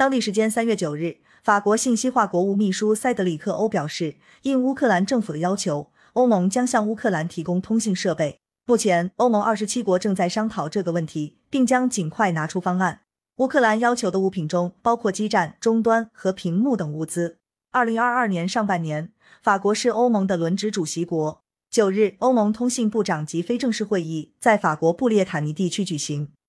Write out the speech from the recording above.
当地时间三月九日法国信息化国务秘书塞德里克欧表示应乌克兰政府的要求欧盟将向乌克兰提供通信设备。目前欧盟二十七国正在商讨这个问题并将尽快拿出方案。乌克兰要求的物品中包括基站终端和屏幕等物资。二零二二年上半年法国是欧盟的轮值主席国。九日欧盟通信部长及非正式会议在法国布列塔尼地区举行。